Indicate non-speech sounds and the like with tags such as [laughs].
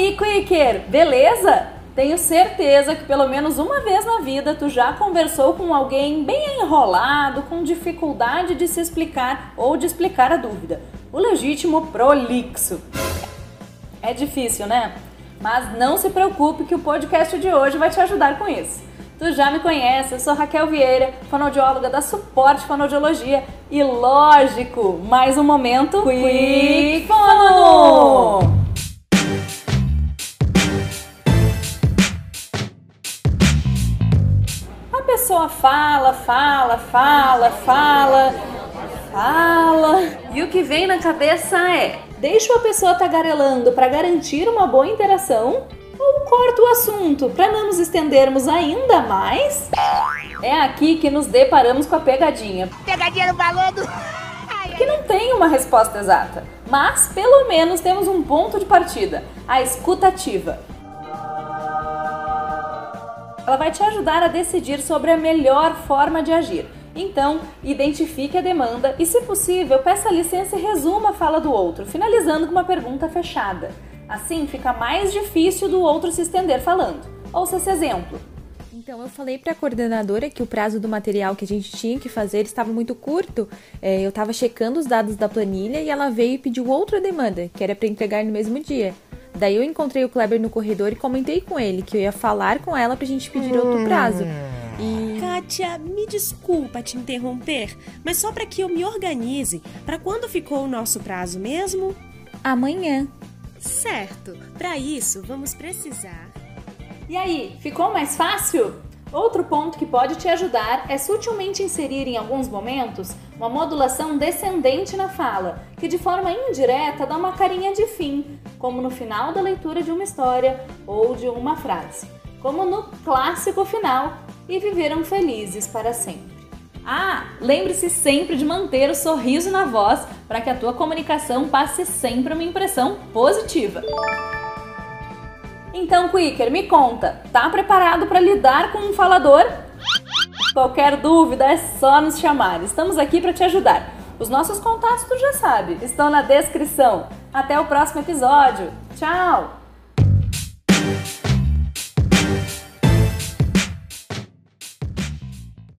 aí, Quicker, beleza? Tenho certeza que pelo menos uma vez na vida tu já conversou com alguém bem enrolado, com dificuldade de se explicar ou de explicar a dúvida. O legítimo prolixo. É difícil, né? Mas não se preocupe que o podcast de hoje vai te ajudar com isso. Tu já me conhece, eu sou Raquel Vieira, fonoaudióloga da Suporte Fonoaudiologia e lógico, mais um momento Quick Fono! Pessoa fala, fala, fala, fala, fala, e o que vem na cabeça é: deixo a pessoa tagarelando para garantir uma boa interação ou corto o assunto para não nos estendermos ainda mais? É aqui que nos deparamos com a pegadinha. Pegadinha no balão do... [laughs] Que não tem uma resposta exata, mas pelo menos temos um ponto de partida, a escutativa. Ela vai te ajudar a decidir sobre a melhor forma de agir. Então, identifique a demanda e, se possível, peça licença e resuma a fala do outro, finalizando com uma pergunta fechada. Assim, fica mais difícil do outro se estender falando. Ouça esse exemplo. Então, eu falei para a coordenadora que o prazo do material que a gente tinha que fazer estava muito curto. É, eu estava checando os dados da planilha e ela veio e pediu outra demanda, que era para entregar no mesmo dia. Daí eu encontrei o Kleber no corredor e comentei com ele que eu ia falar com ela para a gente pedir outro prazo. E Kátia, me desculpa te interromper, mas só para que eu me organize, para quando ficou o nosso prazo mesmo? amanhã. Certo. Para isso, vamos precisar E aí, ficou mais fácil? Outro ponto que pode te ajudar é sutilmente inserir em alguns momentos uma modulação descendente na fala, que de forma indireta dá uma carinha de fim, como no final da leitura de uma história ou de uma frase, como no clássico final e viveram felizes para sempre. Ah, lembre-se sempre de manter o sorriso na voz para que a tua comunicação passe sempre uma impressão positiva. Então, Quicker, me conta, tá preparado para lidar com um falador? Qualquer dúvida é só nos chamar, estamos aqui para te ajudar. Os nossos contatos tu já sabe, estão na descrição. Até o próximo episódio. Tchau!